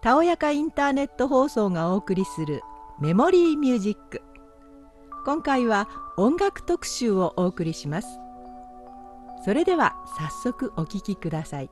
たおやかインターネット放送がお送りするメモリーミュージック。今回は音楽特集をお送りします。それでは早速お聴きください。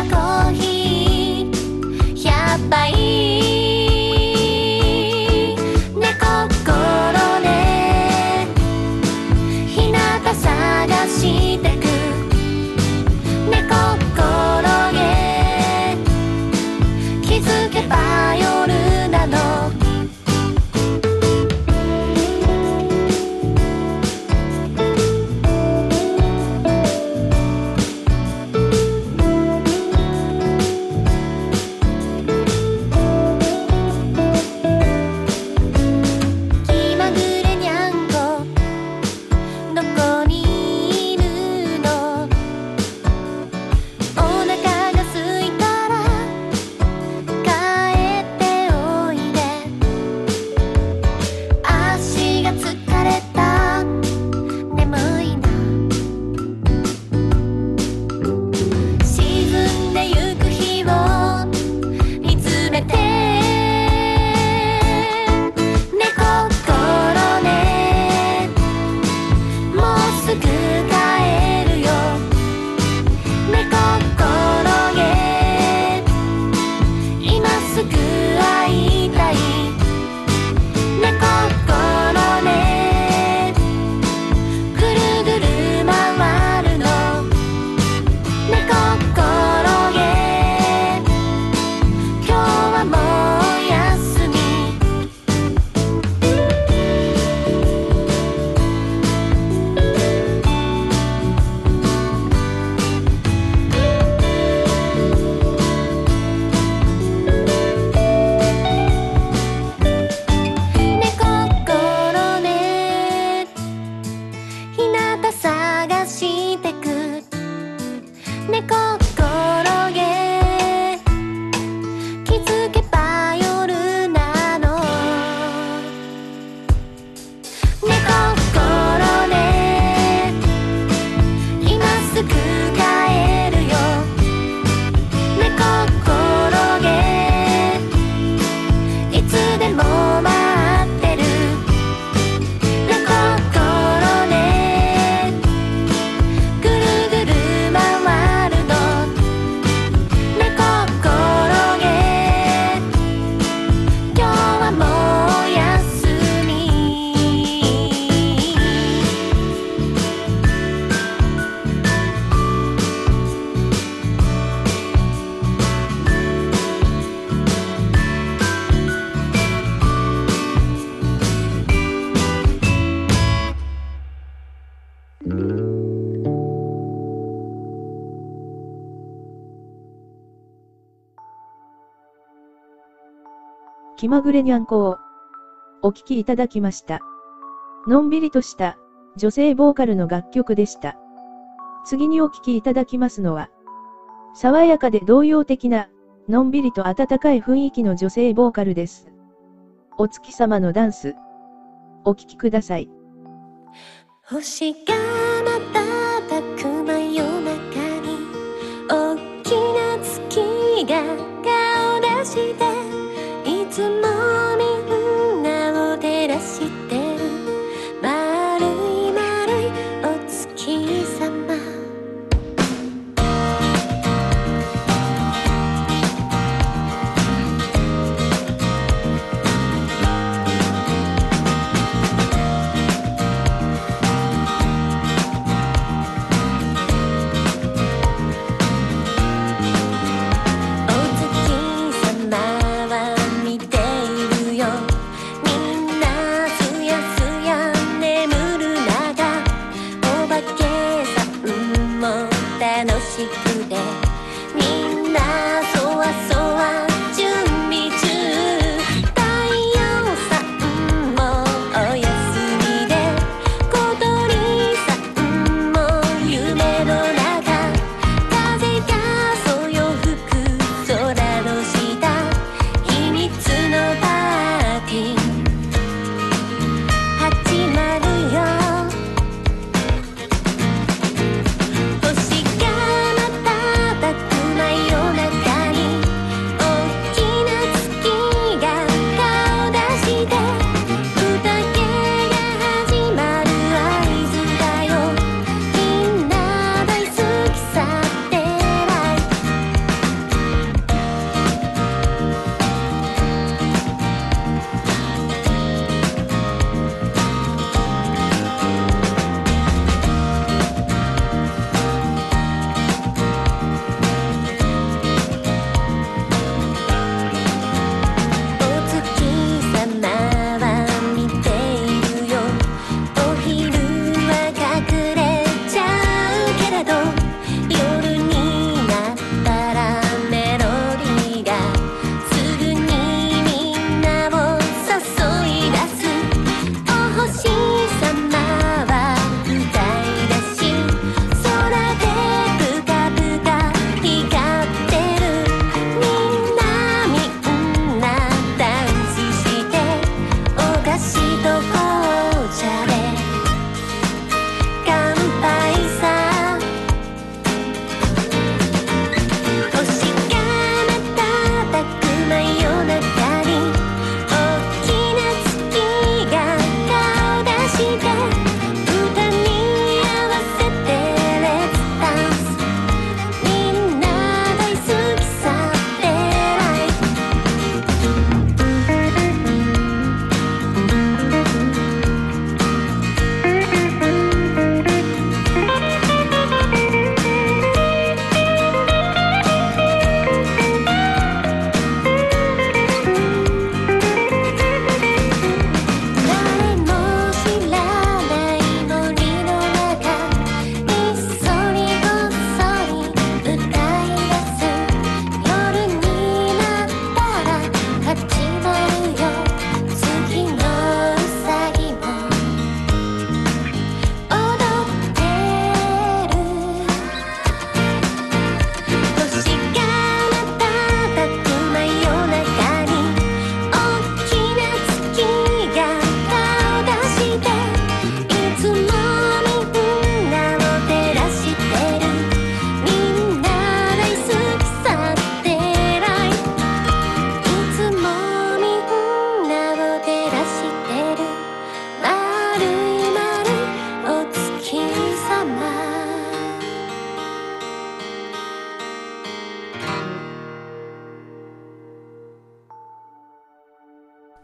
はコーヒー。100杯気まぐれにゃんこをお聴きいただきました。のんびりとした女性ボーカルの楽曲でした。次にお聴きいただきますのは、爽やかで動揺的な、のんびりと温かい雰囲気の女性ボーカルです。お月様のダンス。お聴きください。星が